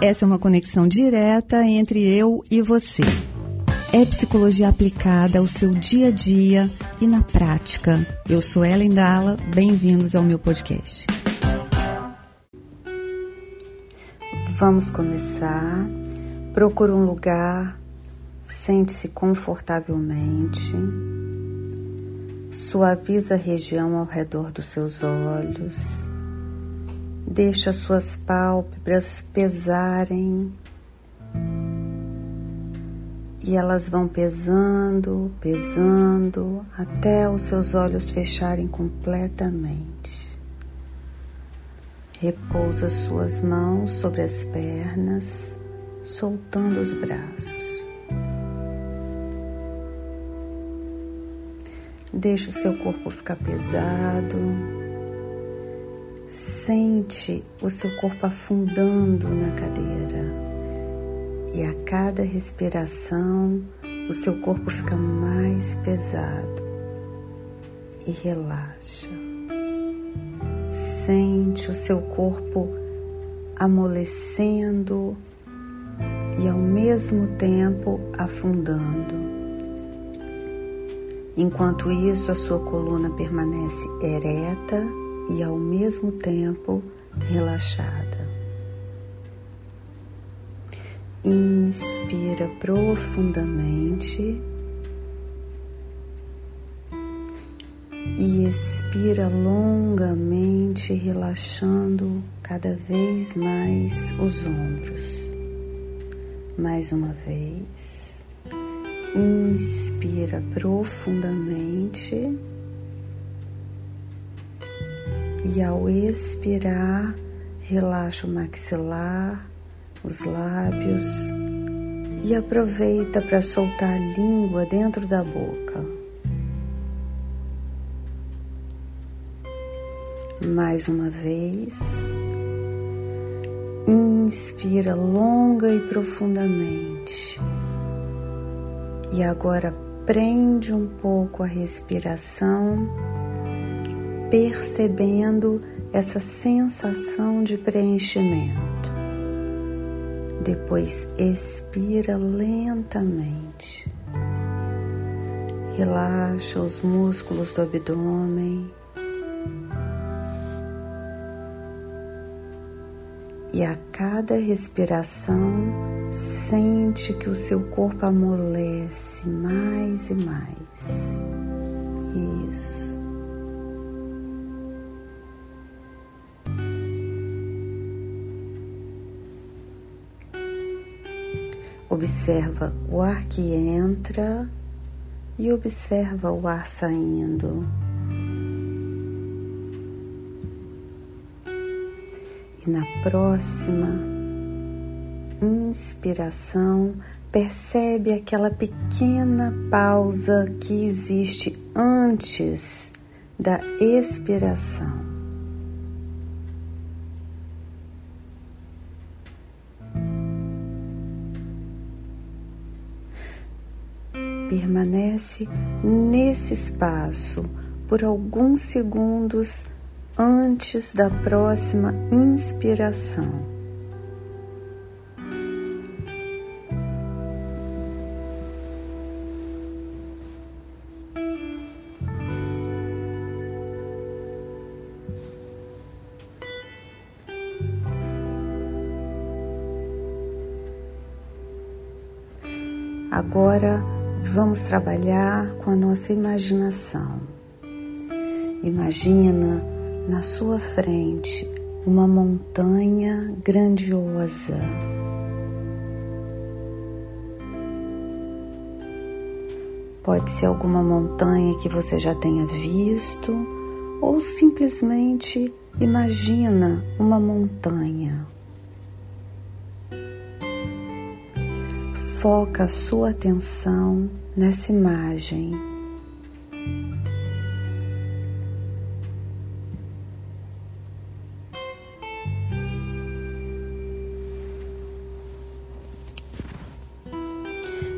Essa é uma conexão direta entre eu e você. É psicologia aplicada ao seu dia a dia e na prática. Eu sou Ellen Dalla, bem-vindos ao meu podcast. Vamos começar. Procure um lugar, sente-se confortavelmente. Suaviza a região ao redor dos seus olhos Deixa suas pálpebras pesarem e elas vão pesando, pesando até os seus olhos fecharem completamente. Repousa suas mãos sobre as pernas, soltando os braços. Deixa o seu corpo ficar pesado Sente o seu corpo afundando na cadeira e a cada respiração o seu corpo fica mais pesado e relaxa. Sente o seu corpo amolecendo e ao mesmo tempo afundando. Enquanto isso, a sua coluna permanece ereta e ao mesmo tempo relaxada. Inspira profundamente e expira longamente, relaxando cada vez mais os ombros. Mais uma vez, inspira profundamente e ao expirar, relaxa o maxilar, os lábios e aproveita para soltar a língua dentro da boca. Mais uma vez, inspira longa e profundamente. E agora prende um pouco a respiração percebendo essa sensação de preenchimento. Depois expira lentamente. Relaxa os músculos do abdômen. E a cada respiração, sente que o seu corpo amolece mais e mais. Observa o ar que entra e observa o ar saindo. E na próxima inspiração, percebe aquela pequena pausa que existe antes da expiração. Permanece nesse espaço por alguns segundos antes da próxima inspiração. Agora Vamos trabalhar com a nossa imaginação. Imagina na sua frente uma montanha grandiosa. Pode ser alguma montanha que você já tenha visto ou simplesmente imagina uma montanha. Foca a sua atenção nessa imagem.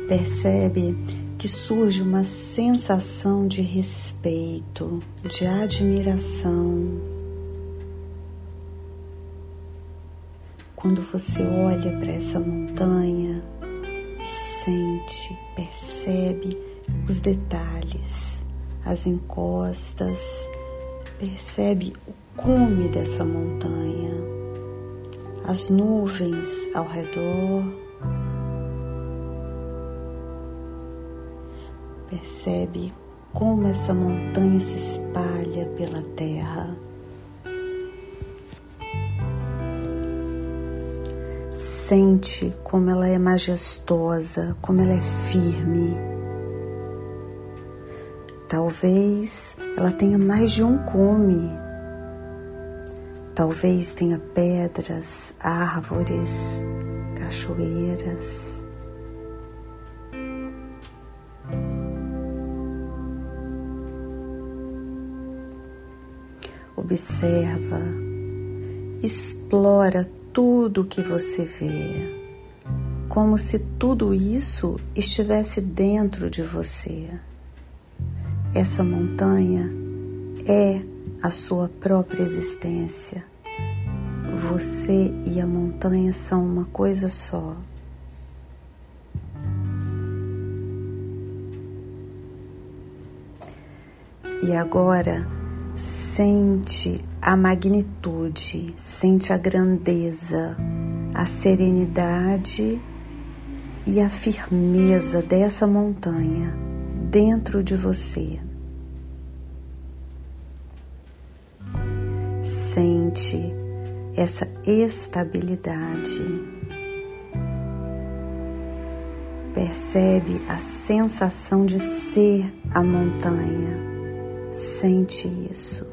Percebe que surge uma sensação de respeito, de admiração quando você olha para essa montanha sente, percebe os detalhes, as encostas, percebe o cume dessa montanha, as nuvens ao redor. Percebe como essa montanha se espalha pela terra. Sente como ela é majestosa, como ela é firme. Talvez ela tenha mais de um cume. Talvez tenha pedras, árvores, cachoeiras. observa, explora tudo o que você vê, como se tudo isso estivesse dentro de você. Essa montanha é a sua própria existência. Você e a montanha são uma coisa só. E agora, Sente a magnitude, sente a grandeza, a serenidade e a firmeza dessa montanha dentro de você. Sente essa estabilidade. Percebe a sensação de ser a montanha Sente isso.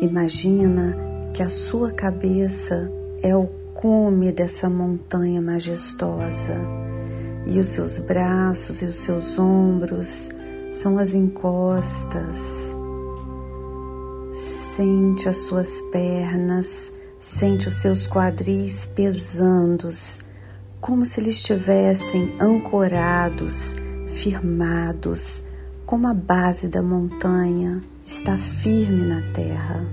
Imagina que a sua cabeça é o cume dessa montanha majestosa. E os seus braços e os seus ombros são as encostas. Sente as suas pernas, sente os seus quadris pesandos, como se eles estivessem ancorados, firmados, como a base da montanha está firme na terra.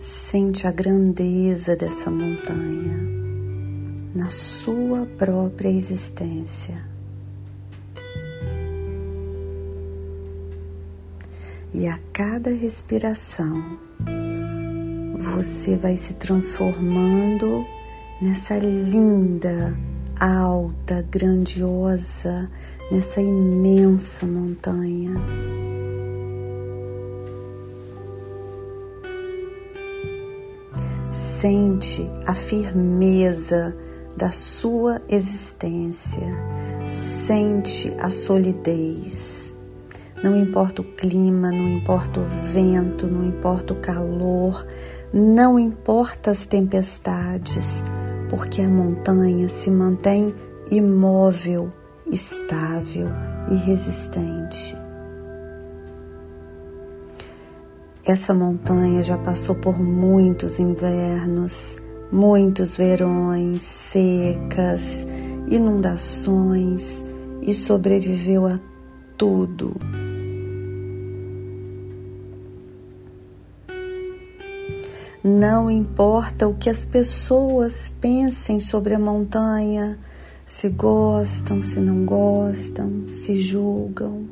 Sente a grandeza dessa montanha na sua própria existência. E a cada respiração, você vai se transformando nessa linda, alta, grandiosa, nessa imensa montanha. Sente a firmeza da sua existência, sente a solidez. Não importa o clima, não importa o vento, não importa o calor, não importa as tempestades, porque a montanha se mantém imóvel, estável e resistente. Essa montanha já passou por muitos invernos, muitos verões, secas, inundações e sobreviveu a tudo Não importa o que as pessoas pensem sobre a montanha, se gostam, se não gostam, se julgam.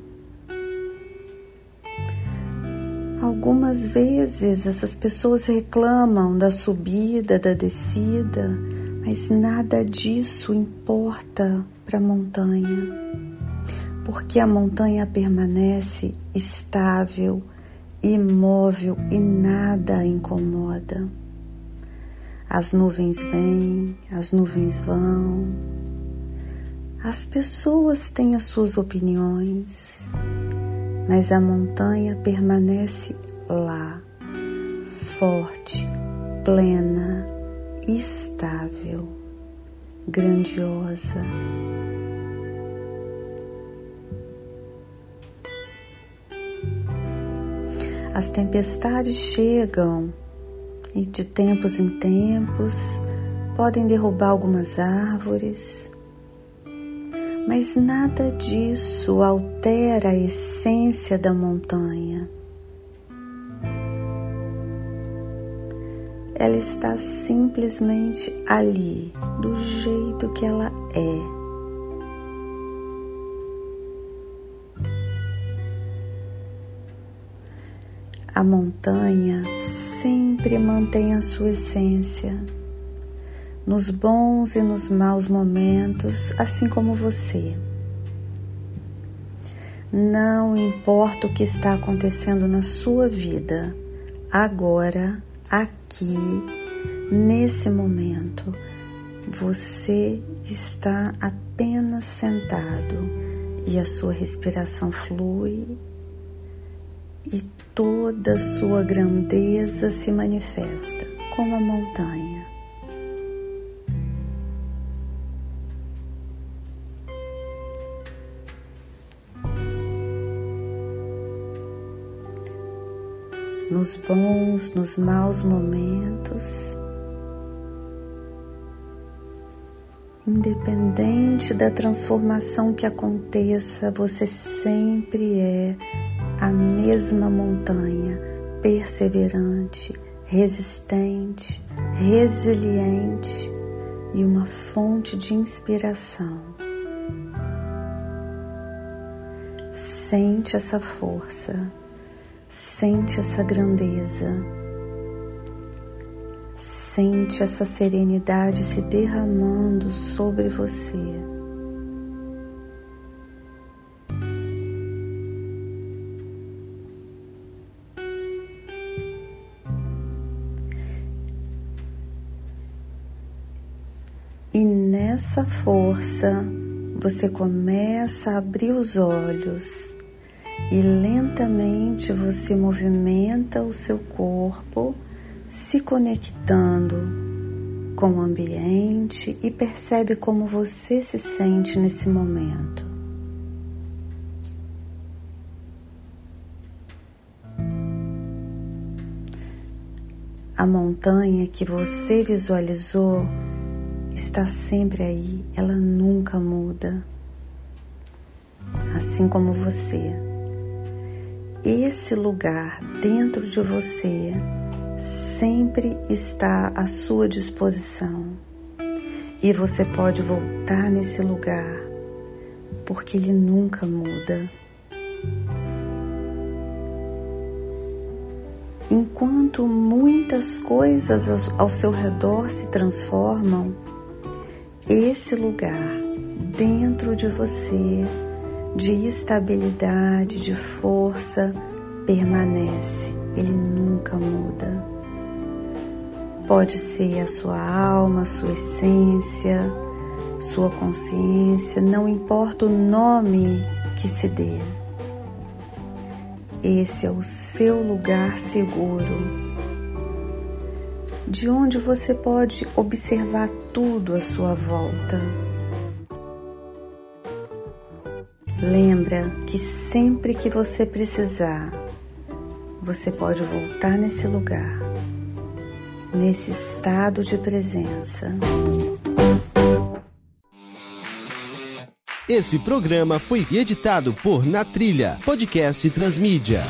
Algumas vezes essas pessoas reclamam da subida, da descida, mas nada disso importa para a montanha, porque a montanha permanece estável imóvel e nada a incomoda. As nuvens vêm, as nuvens vão. As pessoas têm as suas opiniões, mas a montanha permanece lá, forte, plena, estável, grandiosa. As tempestades chegam E de tempos em tempos podem derrubar algumas árvores, mas nada disso altera a essência da montanha. Ela está simplesmente ali, do jeito que ela é. A montanha sempre mantém a sua essência, nos bons e nos maus momentos, assim como você. Não importa o que está acontecendo na sua vida, agora, aqui, nesse momento, você está apenas sentado e a sua respiração flui e toda sua grandeza se manifesta como a montanha. Nos bons, nos maus momentos, independente da transformação que aconteça, você sempre é a mesma montanha, perseverante, resistente, resiliente e uma fonte de inspiração. Sente essa força, sente essa grandeza, sente essa serenidade se derramando sobre você. Nessa força você começa a abrir os olhos e lentamente você movimenta o seu corpo, se conectando com o ambiente e percebe como você se sente nesse momento. A montanha que você visualizou está sempre aí, ela nunca muda. Assim como você. Esse lugar dentro de você sempre está à sua disposição. E você pode voltar nesse lugar, porque ele nunca muda. Enquanto muitas coisas ao seu redor se transformam, esse lugar dentro de você de estabilidade, de força, permanece, ele nunca muda. Pode ser a sua alma, a sua essência, sua consciência, não importa o nome que se dê. Esse é o seu lugar seguro de onde você pode observar tudo à sua volta. Lembra que sempre que você precisar, você pode voltar nesse lugar, nesse estado de presença. Esse programa foi editado por Na Trilha, podcast Transmídia.